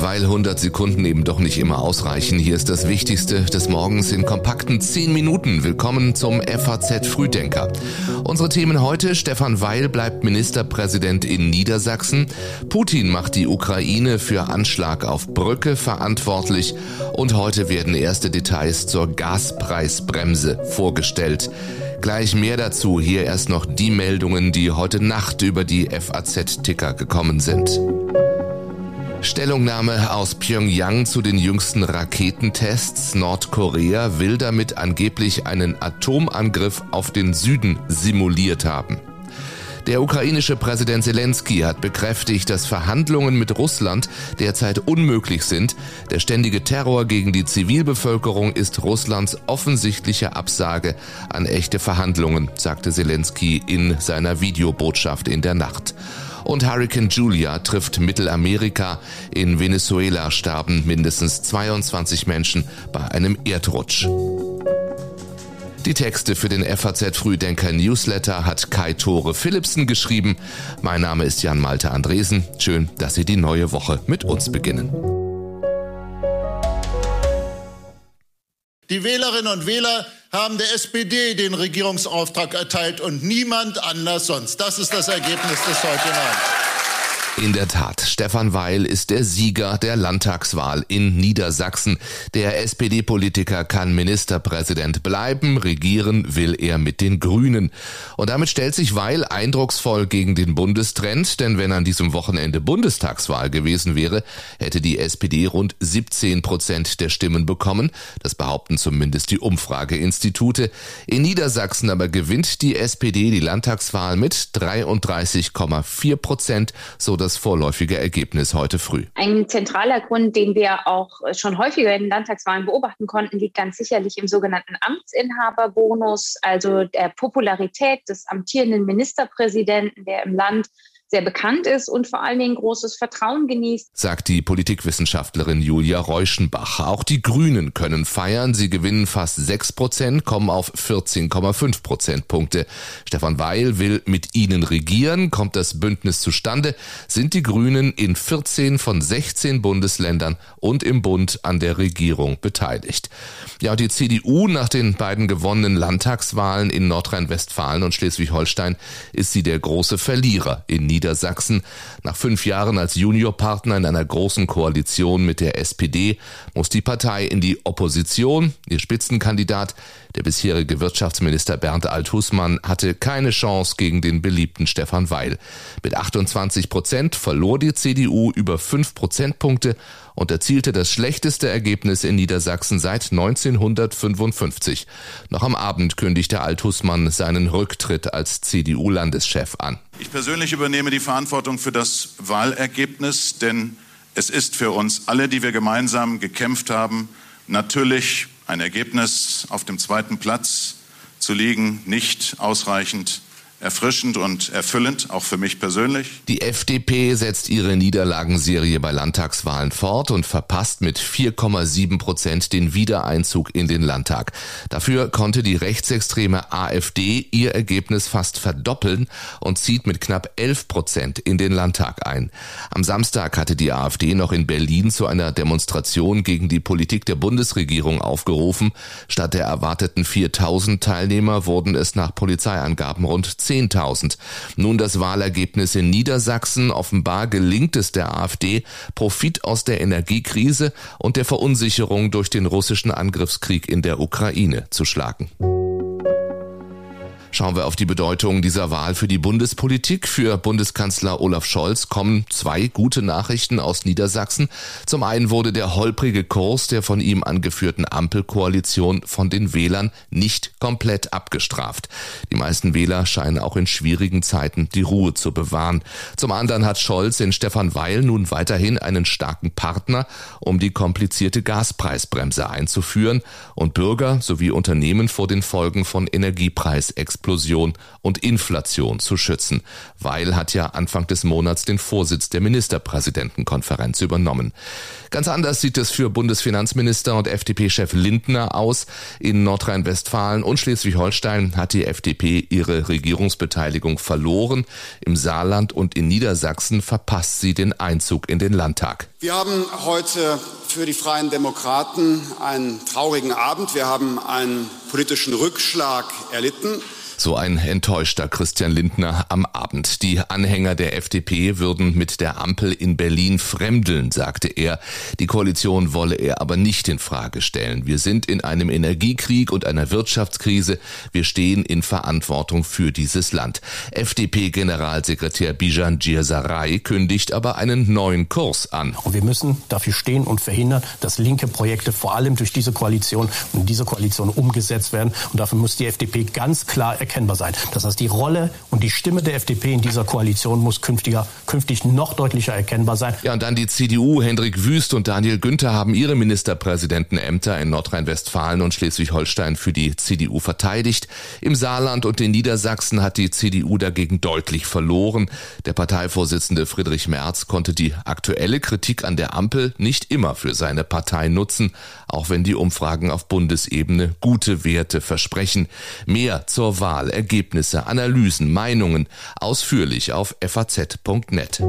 Weil 100 Sekunden eben doch nicht immer ausreichen, hier ist das Wichtigste des Morgens in kompakten 10 Minuten. Willkommen zum FAZ Frühdenker. Unsere Themen heute, Stefan Weil bleibt Ministerpräsident in Niedersachsen, Putin macht die Ukraine für Anschlag auf Brücke verantwortlich und heute werden erste Details zur Gaspreisbremse vorgestellt. Gleich mehr dazu, hier erst noch die Meldungen, die heute Nacht über die FAZ-Ticker gekommen sind. Stellungnahme aus Pyongyang zu den jüngsten Raketentests. Nordkorea will damit angeblich einen Atomangriff auf den Süden simuliert haben. Der ukrainische Präsident Zelensky hat bekräftigt, dass Verhandlungen mit Russland derzeit unmöglich sind. Der ständige Terror gegen die Zivilbevölkerung ist Russlands offensichtliche Absage an echte Verhandlungen, sagte Zelensky in seiner Videobotschaft in der Nacht und Hurricane Julia trifft Mittelamerika. In Venezuela starben mindestens 22 Menschen bei einem Erdrutsch. Die Texte für den FAZ Frühdenker Newsletter hat Kai Tore Philipsen geschrieben. Mein Name ist Jan Malte Andresen. Schön, dass Sie die neue Woche mit uns beginnen. Die Wählerinnen und Wähler haben der SPD den Regierungsauftrag erteilt und niemand anders sonst. Das ist das Ergebnis des heutigen Abends. In der Tat, Stefan Weil ist der Sieger der Landtagswahl in Niedersachsen. Der SPD-Politiker kann Ministerpräsident bleiben, regieren will er mit den Grünen. Und damit stellt sich Weil eindrucksvoll gegen den Bundestrend, denn wenn an diesem Wochenende Bundestagswahl gewesen wäre, hätte die SPD rund 17 Prozent der Stimmen bekommen. Das behaupten zumindest die Umfrageinstitute. In Niedersachsen aber gewinnt die SPD die Landtagswahl mit 33,4 Prozent, so das vorläufige Ergebnis heute früh. Ein zentraler Grund, den wir auch schon häufiger in Landtagswahlen beobachten konnten, liegt ganz sicherlich im sogenannten Amtsinhaberbonus, also der Popularität des amtierenden Ministerpräsidenten, der im Land sehr bekannt ist und vor allen Dingen großes Vertrauen genießt. Sagt die Politikwissenschaftlerin Julia Reuschenbach. Auch die Grünen können feiern. Sie gewinnen fast 6 Prozent, kommen auf 14,5 Prozentpunkte. Stefan Weil will mit ihnen regieren. Kommt das Bündnis zustande, sind die Grünen in 14 von 16 Bundesländern und im Bund an der Regierung beteiligt. Ja, die CDU nach den beiden gewonnenen Landtagswahlen in Nordrhein-Westfalen und Schleswig-Holstein ist sie der große Verlierer in Niedersachsen. Niedersachsen. Nach fünf Jahren als Juniorpartner in einer großen Koalition mit der SPD muss die Partei in die Opposition. Ihr Spitzenkandidat, der bisherige Wirtschaftsminister Bernd Althusmann, hatte keine Chance gegen den beliebten Stefan Weil. Mit 28 Prozent verlor die CDU über fünf Prozentpunkte und erzielte das schlechteste Ergebnis in Niedersachsen seit 1955. Noch am Abend kündigte Althusmann seinen Rücktritt als CDU-Landeschef an. Ich persönlich übernehme die Verantwortung für das Wahlergebnis, denn es ist für uns alle, die wir gemeinsam gekämpft haben, natürlich ein Ergebnis auf dem zweiten Platz zu liegen, nicht ausreichend erfrischend und erfüllend, auch für mich persönlich. Die FDP setzt ihre Niederlagenserie bei Landtagswahlen fort und verpasst mit 4,7 Prozent den Wiedereinzug in den Landtag. Dafür konnte die rechtsextreme AfD ihr Ergebnis fast verdoppeln und zieht mit knapp 11 Prozent in den Landtag ein. Am Samstag hatte die AfD noch in Berlin zu einer Demonstration gegen die Politik der Bundesregierung aufgerufen. Statt der erwarteten 4000 Teilnehmer wurden es nach Polizeiangaben rund 10 10.000. Nun das Wahlergebnis in Niedersachsen. Offenbar gelingt es der AfD, Profit aus der Energiekrise und der Verunsicherung durch den russischen Angriffskrieg in der Ukraine zu schlagen. Schauen wir auf die Bedeutung dieser Wahl für die Bundespolitik. Für Bundeskanzler Olaf Scholz kommen zwei gute Nachrichten aus Niedersachsen. Zum einen wurde der holprige Kurs der von ihm angeführten Ampelkoalition von den Wählern nicht komplett abgestraft. Die meisten Wähler scheinen auch in schwierigen Zeiten die Ruhe zu bewahren. Zum anderen hat Scholz in Stefan Weil nun weiterhin einen starken Partner, um die komplizierte Gaspreisbremse einzuführen und Bürger sowie Unternehmen vor den Folgen von Energiepreisexplosionen Explosion und Inflation zu schützen. Weil hat ja Anfang des Monats den Vorsitz der Ministerpräsidentenkonferenz übernommen. Ganz anders sieht es für Bundesfinanzminister und FDP-Chef Lindner aus. In Nordrhein-Westfalen und Schleswig-Holstein hat die FDP ihre Regierungsbeteiligung verloren. Im Saarland und in Niedersachsen verpasst sie den Einzug in den Landtag. Wir haben heute für die Freien Demokraten einen traurigen Abend. Wir haben einen politischen Rückschlag erlitten. So ein enttäuschter Christian Lindner am Abend. Die Anhänger der FDP würden mit der Ampel in Berlin fremdeln, sagte er. Die Koalition wolle er aber nicht in Frage stellen. Wir sind in einem Energiekrieg und einer Wirtschaftskrise. Wir stehen in Verantwortung für dieses Land. FDP-Generalsekretär Bijan Djirsaray kündigt aber einen neuen Kurs an. Und wir müssen dafür stehen und verhindern, dass linke Projekte vor allem durch diese Koalition und diese Koalition umgesetzt werden. Und dafür muss die FDP ganz klar erkennbar sein. Das heißt, die Rolle und die Stimme der FDP in dieser Koalition muss künftiger, künftig noch deutlicher erkennbar sein. Ja, und dann die CDU. Hendrik Wüst und Daniel Günther haben ihre Ministerpräsidentenämter in Nordrhein-Westfalen und Schleswig-Holstein für die CDU verteidigt. Im Saarland und in Niedersachsen hat die CDU dagegen deutlich verloren. Der Parteivorsitzende Friedrich Merz konnte die aktuelle Kritik an der Ampel nicht immer für seine Partei nutzen, auch wenn die Umfragen auf Bundesebene gute Werte versprechen. Mehr zur Wahl Ergebnisse, Analysen, Meinungen ausführlich auf faz.net.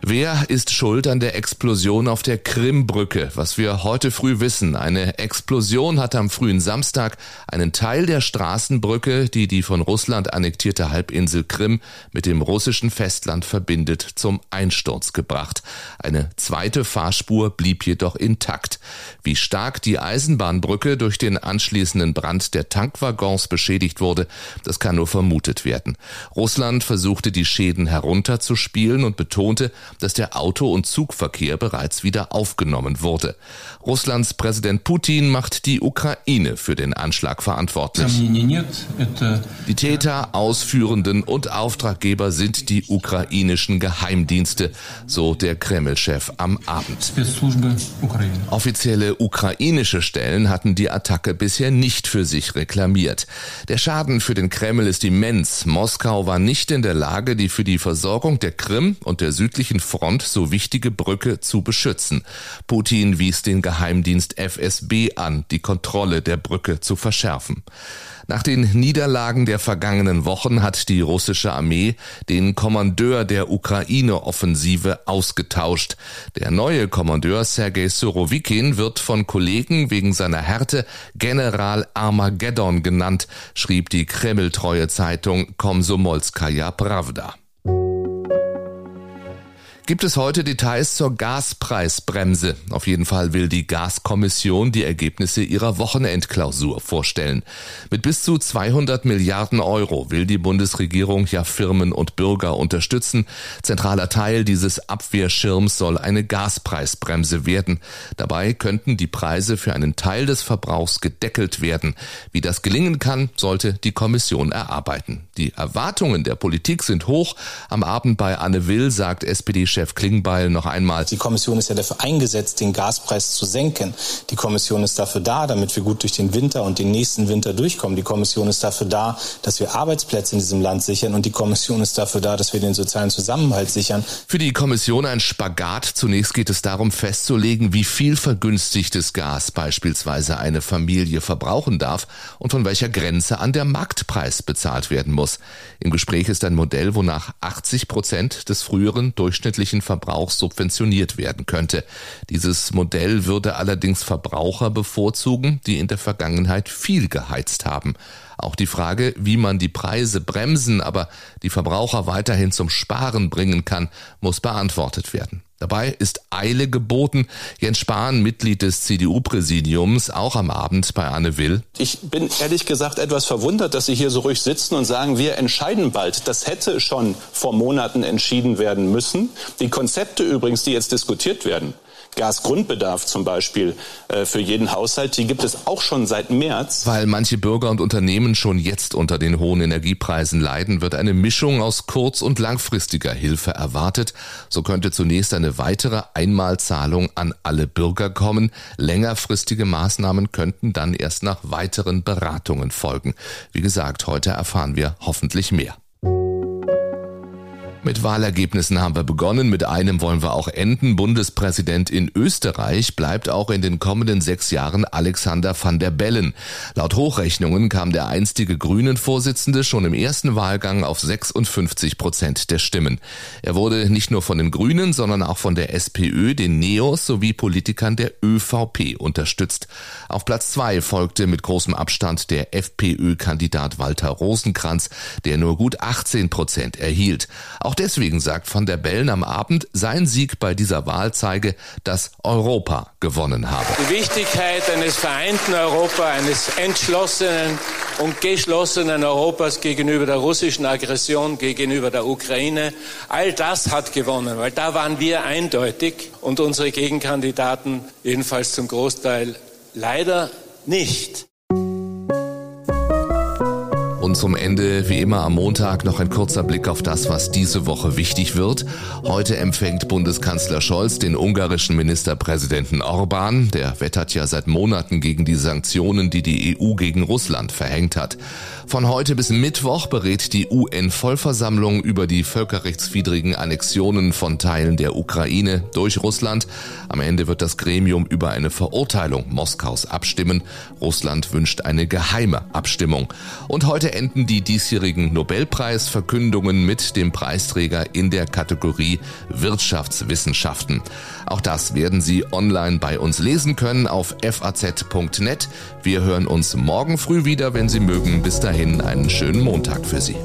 Wer ist schuld an der Explosion auf der Krimbrücke? Was wir heute früh wissen, eine Explosion hat am frühen Samstag einen Teil der Straßenbrücke, die die von Russland annektierte Halbinsel Krim mit dem russischen Festland verbindet, zum Einsturz gebracht. Eine zweite Fahrspur blieb jedoch intakt. Wie stark die Eisenbahnbrücke durch den anschließenden Brand der Tankwaggons beschädigt wurde, das kann nur vermutet werden. Russland versuchte die Schäden herunterzuspielen und betonte, dass der Auto- und Zugverkehr bereits wieder aufgenommen wurde. Russlands Präsident Putin macht die Ukraine für den Anschlag verantwortlich. Die Täter, Ausführenden und Auftraggeber sind die ukrainischen Geheimdienste, so der Kreml-Chef am Abend. Offizielle ukrainische Stellen hatten die Attacke bisher nicht für sich reklamiert. Der Schaden für den Kreml ist immens. Moskau war nicht in der Lage, die für die Versorgung der Krim und der südlichen Front so wichtige Brücke zu beschützen. Putin wies den Geheimdienst FSB an, die Kontrolle der Brücke zu verschärfen. Nach den Niederlagen der vergangenen Wochen hat die russische Armee den Kommandeur der Ukraine-Offensive ausgetauscht. Der neue Kommandeur Sergei Surovikin wird von Kollegen wegen seiner Härte General Armageddon genannt, schrieb die Kreml-treue Zeitung Komsomolskaja Pravda. Gibt es heute Details zur Gaspreisbremse? Auf jeden Fall will die Gaskommission die Ergebnisse ihrer Wochenendklausur vorstellen. Mit bis zu 200 Milliarden Euro will die Bundesregierung ja Firmen und Bürger unterstützen. Zentraler Teil dieses Abwehrschirms soll eine Gaspreisbremse werden. Dabei könnten die Preise für einen Teil des Verbrauchs gedeckelt werden. Wie das gelingen kann, sollte die Kommission erarbeiten. Die Erwartungen der Politik sind hoch. Am Abend bei Anne Will sagt SPD Chef Klingbeil noch einmal. Die Kommission ist ja dafür eingesetzt, den Gaspreis zu senken. Die Kommission ist dafür da, damit wir gut durch den Winter und den nächsten Winter durchkommen. Die Kommission ist dafür da, dass wir Arbeitsplätze in diesem Land sichern. Und die Kommission ist dafür da, dass wir den sozialen Zusammenhalt sichern. Für die Kommission ein Spagat. Zunächst geht es darum festzulegen, wie viel vergünstigtes Gas beispielsweise eine Familie verbrauchen darf und von welcher Grenze an der Marktpreis bezahlt werden muss. Im Gespräch ist ein Modell, wonach 80 Prozent des früheren durchschnittlichen öffentlichen Verbrauchs subventioniert werden könnte. Dieses Modell würde allerdings Verbraucher bevorzugen, die in der Vergangenheit viel geheizt haben. Auch die Frage, wie man die Preise bremsen, aber die Verbraucher weiterhin zum Sparen bringen kann, muss beantwortet werden. Dabei ist Eile geboten. Jens Spahn, Mitglied des CDU-Präsidiums, auch am Abend bei Anne Will. Ich bin ehrlich gesagt etwas verwundert, dass Sie hier so ruhig sitzen und sagen, wir entscheiden bald. Das hätte schon vor Monaten entschieden werden müssen. Die Konzepte übrigens, die jetzt diskutiert werden, Gasgrundbedarf zum Beispiel äh, für jeden Haushalt, die gibt es auch schon seit März. Weil manche Bürger und Unternehmen schon jetzt unter den hohen Energiepreisen leiden, wird eine Mischung aus kurz- und langfristiger Hilfe erwartet. So könnte zunächst eine weitere Einmalzahlung an alle Bürger kommen. Längerfristige Maßnahmen könnten dann erst nach weiteren Beratungen folgen. Wie gesagt, heute erfahren wir hoffentlich mehr. Mit Wahlergebnissen haben wir begonnen, mit einem wollen wir auch enden. Bundespräsident in Österreich bleibt auch in den kommenden sechs Jahren Alexander van der Bellen. Laut Hochrechnungen kam der einstige Grünen-Vorsitzende schon im ersten Wahlgang auf 56 Prozent der Stimmen. Er wurde nicht nur von den Grünen, sondern auch von der SPÖ, den Neos sowie Politikern der ÖVP unterstützt. Auf Platz zwei folgte mit großem Abstand der FPÖ-Kandidat Walter Rosenkranz, der nur gut 18 Prozent erhielt. Auch auch deswegen sagt Van der Bellen am Abend, sein Sieg bei dieser Wahl zeige, dass Europa gewonnen habe. Die Wichtigkeit eines vereinten Europa, eines entschlossenen und geschlossenen Europas gegenüber der russischen Aggression, gegenüber der Ukraine, all das hat gewonnen, weil da waren wir eindeutig und unsere Gegenkandidaten jedenfalls zum Großteil leider nicht. Und zum Ende, wie immer am Montag, noch ein kurzer Blick auf das, was diese Woche wichtig wird. Heute empfängt Bundeskanzler Scholz den ungarischen Ministerpräsidenten Orban. Der wettert ja seit Monaten gegen die Sanktionen, die die EU gegen Russland verhängt hat. Von heute bis Mittwoch berät die UN-Vollversammlung über die völkerrechtswidrigen Annexionen von Teilen der Ukraine durch Russland. Am Ende wird das Gremium über eine Verurteilung Moskaus abstimmen. Russland wünscht eine geheime Abstimmung. Und heute enden die diesjährigen Nobelpreisverkündungen mit dem Preisträger in der Kategorie Wirtschaftswissenschaften. Auch das werden Sie online bei uns lesen können auf faz.net. Wir hören uns morgen früh wieder, wenn Sie mögen. Bis dahin einen schönen Montag für Sie.